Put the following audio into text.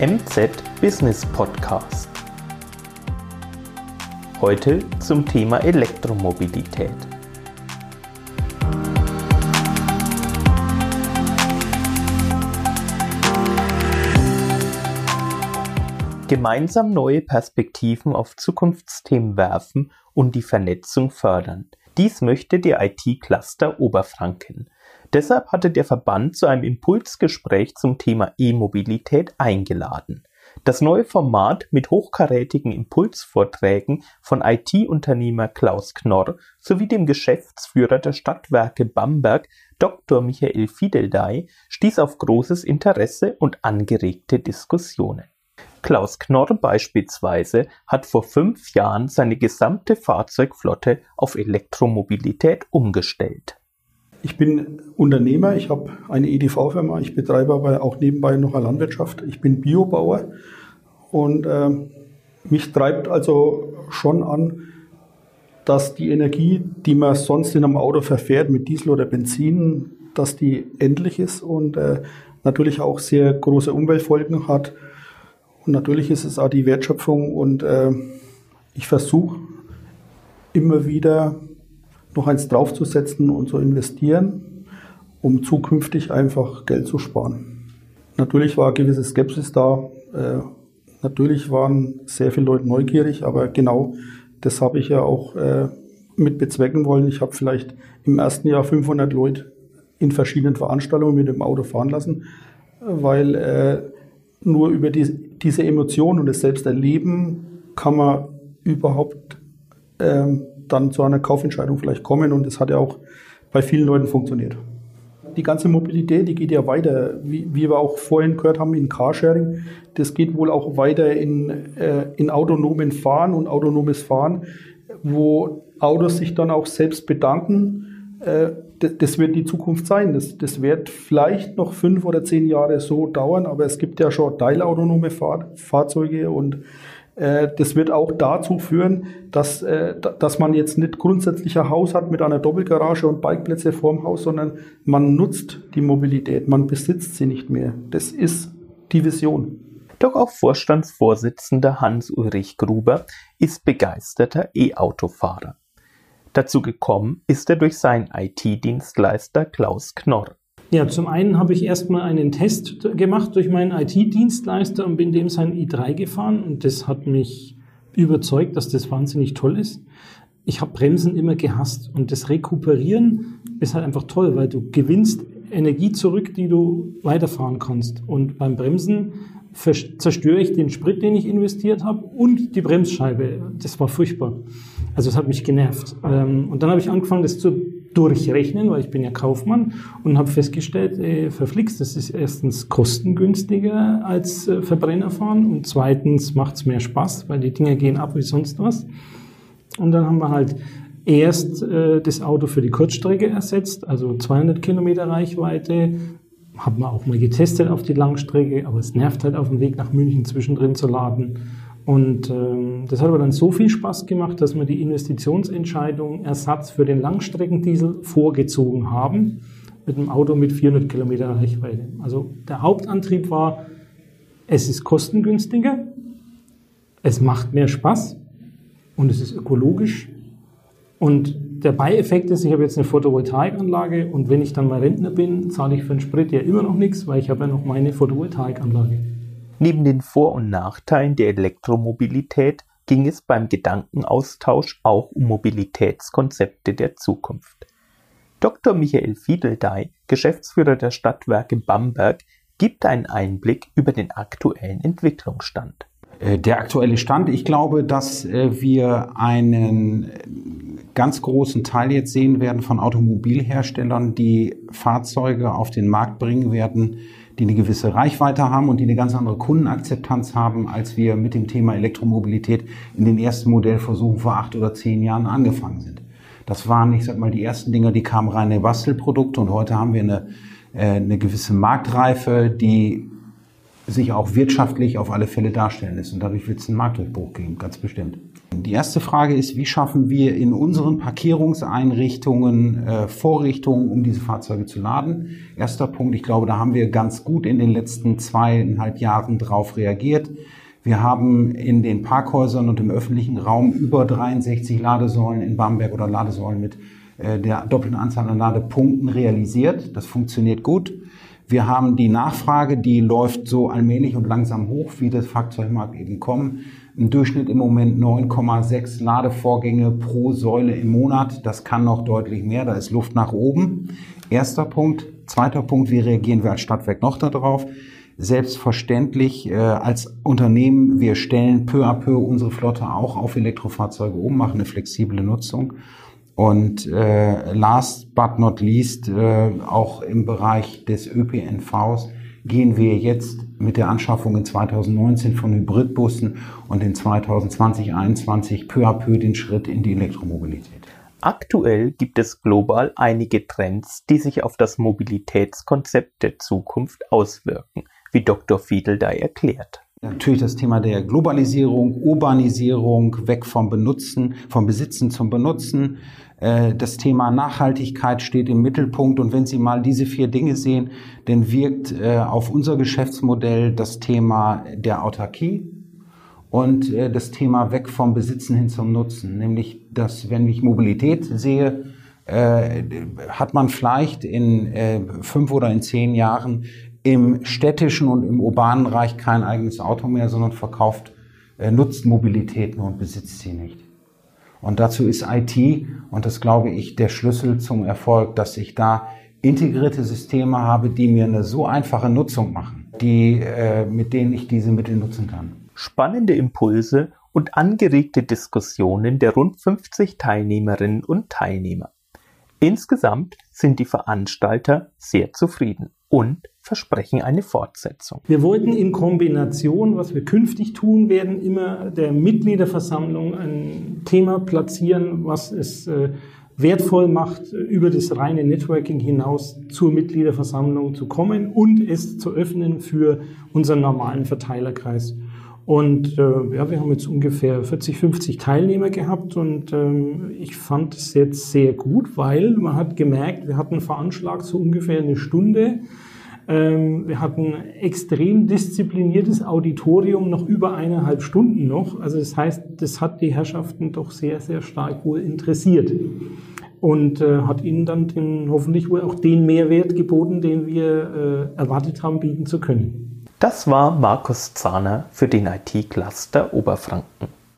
MZ Business Podcast. Heute zum Thema Elektromobilität. Gemeinsam neue Perspektiven auf Zukunftsthemen werfen und die Vernetzung fördern. Dies möchte der IT-Cluster Oberfranken. Deshalb hatte der Verband zu einem Impulsgespräch zum Thema E-Mobilität eingeladen. Das neue Format mit hochkarätigen Impulsvorträgen von IT-Unternehmer Klaus Knorr sowie dem Geschäftsführer der Stadtwerke Bamberg, Dr. Michael Fideldey, stieß auf großes Interesse und angeregte Diskussionen. Klaus Knorr beispielsweise hat vor fünf Jahren seine gesamte Fahrzeugflotte auf Elektromobilität umgestellt. Ich bin Unternehmer, ich habe eine EDV-Firma, ich betreibe aber auch nebenbei noch eine Landwirtschaft. Ich bin Biobauer und äh, mich treibt also schon an, dass die Energie, die man sonst in einem Auto verfährt mit Diesel oder Benzin, dass die endlich ist und äh, natürlich auch sehr große Umweltfolgen hat. Und natürlich ist es auch die Wertschöpfung und äh, ich versuche immer wieder noch eins draufzusetzen und zu investieren, um zukünftig einfach Geld zu sparen. Natürlich war gewisse Skepsis da. Äh, natürlich waren sehr viele Leute neugierig, aber genau das habe ich ja auch äh, mit bezwecken wollen. Ich habe vielleicht im ersten Jahr 500 Leute in verschiedenen Veranstaltungen mit dem Auto fahren lassen, weil äh, nur über die, diese Emotionen und das Selbsterleben kann man überhaupt ähm, dann zu einer Kaufentscheidung vielleicht kommen und das hat ja auch bei vielen Leuten funktioniert. Die ganze Mobilität, die geht ja weiter, wie, wie wir auch vorhin gehört haben in Carsharing, das geht wohl auch weiter in, äh, in autonomen Fahren und autonomes Fahren, wo Autos sich dann auch selbst bedanken. Äh, das wird die Zukunft sein. Das, das wird vielleicht noch fünf oder zehn Jahre so dauern, aber es gibt ja schon teilautonome Fahr Fahrzeuge und das wird auch dazu führen, dass, äh, dass man jetzt nicht grundsätzlich ein Haus hat mit einer Doppelgarage und Bikeplätze vorm Haus, sondern man nutzt die Mobilität, man besitzt sie nicht mehr. Das ist die Vision. Doch auch Vorstandsvorsitzender Hans-Ulrich Gruber ist begeisterter E-Autofahrer. Dazu gekommen ist er durch seinen IT-Dienstleister Klaus Knorr. Ja, zum einen habe ich erstmal einen Test gemacht durch meinen IT-Dienstleister und bin dem sein i3 gefahren und das hat mich überzeugt, dass das wahnsinnig toll ist. Ich habe Bremsen immer gehasst und das Rekuperieren ist halt einfach toll, weil du gewinnst Energie zurück, die du weiterfahren kannst. Und beim Bremsen zerstöre ich den Sprit, den ich investiert habe und die Bremsscheibe. Das war furchtbar. Also es hat mich genervt. Ähm, und dann habe ich angefangen, das zu durchrechnen, weil ich bin ja Kaufmann und habe festgestellt, äh, verflixt, das ist erstens kostengünstiger als äh, Verbrenner fahren und zweitens macht es mehr Spaß, weil die Dinger gehen ab wie sonst was. Und dann haben wir halt erst äh, das Auto für die Kurzstrecke ersetzt, also 200 Kilometer Reichweite, haben wir auch mal getestet auf die Langstrecke, aber es nervt halt auf dem Weg nach München zwischendrin zu laden. Und ähm, das hat aber dann so viel Spaß gemacht, dass wir die Investitionsentscheidung Ersatz für den Langstreckendiesel vorgezogen haben mit einem Auto mit 400 Kilometer Reichweite. Also der Hauptantrieb war, es ist kostengünstiger, es macht mehr Spaß und es ist ökologisch. Und der Beieffekt ist, ich habe jetzt eine Photovoltaikanlage und wenn ich dann mal Rentner bin, zahle ich für den Sprit ja immer noch nichts, weil ich habe ja noch meine Photovoltaikanlage. Neben den Vor- und Nachteilen der Elektromobilität ging es beim Gedankenaustausch auch um Mobilitätskonzepte der Zukunft. Dr. Michael Fiedeldey, Geschäftsführer der Stadtwerke Bamberg, gibt einen Einblick über den aktuellen Entwicklungsstand. Äh, der aktuelle Stand, ich glaube, dass äh, wir einen ganz großen Teil jetzt sehen werden von Automobilherstellern, die Fahrzeuge auf den Markt bringen werden, die eine gewisse Reichweite haben und die eine ganz andere Kundenakzeptanz haben, als wir mit dem Thema Elektromobilität in den ersten Modellversuchen vor acht oder zehn Jahren angefangen sind. Das waren, ich sag mal, die ersten Dinger, die kamen reine Bastelprodukte und heute haben wir eine, äh, eine gewisse Marktreife, die sich auch wirtschaftlich auf alle Fälle darstellen lässt. Und dadurch wird es einen Marktdurchbruch geben, ganz bestimmt. Die erste Frage ist, wie schaffen wir in unseren Parkierungseinrichtungen äh, Vorrichtungen, um diese Fahrzeuge zu laden? Erster Punkt, ich glaube, da haben wir ganz gut in den letzten zweieinhalb Jahren drauf reagiert. Wir haben in den Parkhäusern und im öffentlichen Raum über 63 Ladesäulen in Bamberg oder Ladesäulen mit äh, der doppelten Anzahl an Ladepunkten realisiert. Das funktioniert gut. Wir haben die Nachfrage, die läuft so allmählich und langsam hoch, wie das Fahrzeug mag eben kommen. Im Durchschnitt im Moment 9,6 Ladevorgänge pro Säule im Monat. Das kann noch deutlich mehr, da ist Luft nach oben. Erster Punkt. Zweiter Punkt, wie reagieren wir als Stadtwerk noch darauf? Selbstverständlich äh, als Unternehmen, wir stellen peu à peu unsere Flotte auch auf Elektrofahrzeuge um, machen eine flexible Nutzung. Und äh, last but not least, äh, auch im Bereich des ÖPNVs gehen wir jetzt mit der Anschaffung in 2019 von Hybridbussen und in 2020, 2021 peu à peu den Schritt in die Elektromobilität. Aktuell gibt es global einige Trends, die sich auf das Mobilitätskonzept der Zukunft auswirken, wie Dr. Fiedel da erklärt. Natürlich das Thema der Globalisierung, Urbanisierung, weg vom Benutzen, vom Besitzen zum Benutzen. Äh, das Thema Nachhaltigkeit steht im Mittelpunkt. Und wenn Sie mal diese vier Dinge sehen, dann wirkt äh, auf unser Geschäftsmodell das Thema der Autarkie und äh, das Thema weg vom Besitzen hin zum Nutzen. Nämlich, dass wenn ich Mobilität sehe, hat man vielleicht in fünf oder in zehn Jahren im städtischen und im urbanen Reich kein eigenes Auto mehr, sondern verkauft, äh, nutzt nur und besitzt sie nicht. Und dazu ist IT, und das glaube ich, der Schlüssel zum Erfolg, dass ich da integrierte Systeme habe, die mir eine so einfache Nutzung machen, die, äh, mit denen ich diese Mittel nutzen kann. Spannende Impulse und angeregte Diskussionen der rund 50 Teilnehmerinnen und Teilnehmer. Insgesamt sind die Veranstalter sehr zufrieden und versprechen eine Fortsetzung. Wir wollten in Kombination, was wir künftig tun werden, immer der Mitgliederversammlung ein Thema platzieren, was es äh, wertvoll macht, über das reine Networking hinaus zur Mitgliederversammlung zu kommen und es zu öffnen für unseren normalen Verteilerkreis. Und äh, ja, wir haben jetzt ungefähr 40, 50 Teilnehmer gehabt und ähm, ich fand es jetzt sehr gut, weil man hat gemerkt, wir hatten veranschlagt so ungefähr eine Stunde. Ähm, wir hatten extrem diszipliniertes Auditorium, noch über eineinhalb Stunden noch. Also das heißt, das hat die Herrschaften doch sehr, sehr stark wohl interessiert und äh, hat ihnen dann den, hoffentlich wohl auch den Mehrwert geboten, den wir äh, erwartet haben, bieten zu können. Das war Markus Zahner für den IT-Cluster Oberfranken.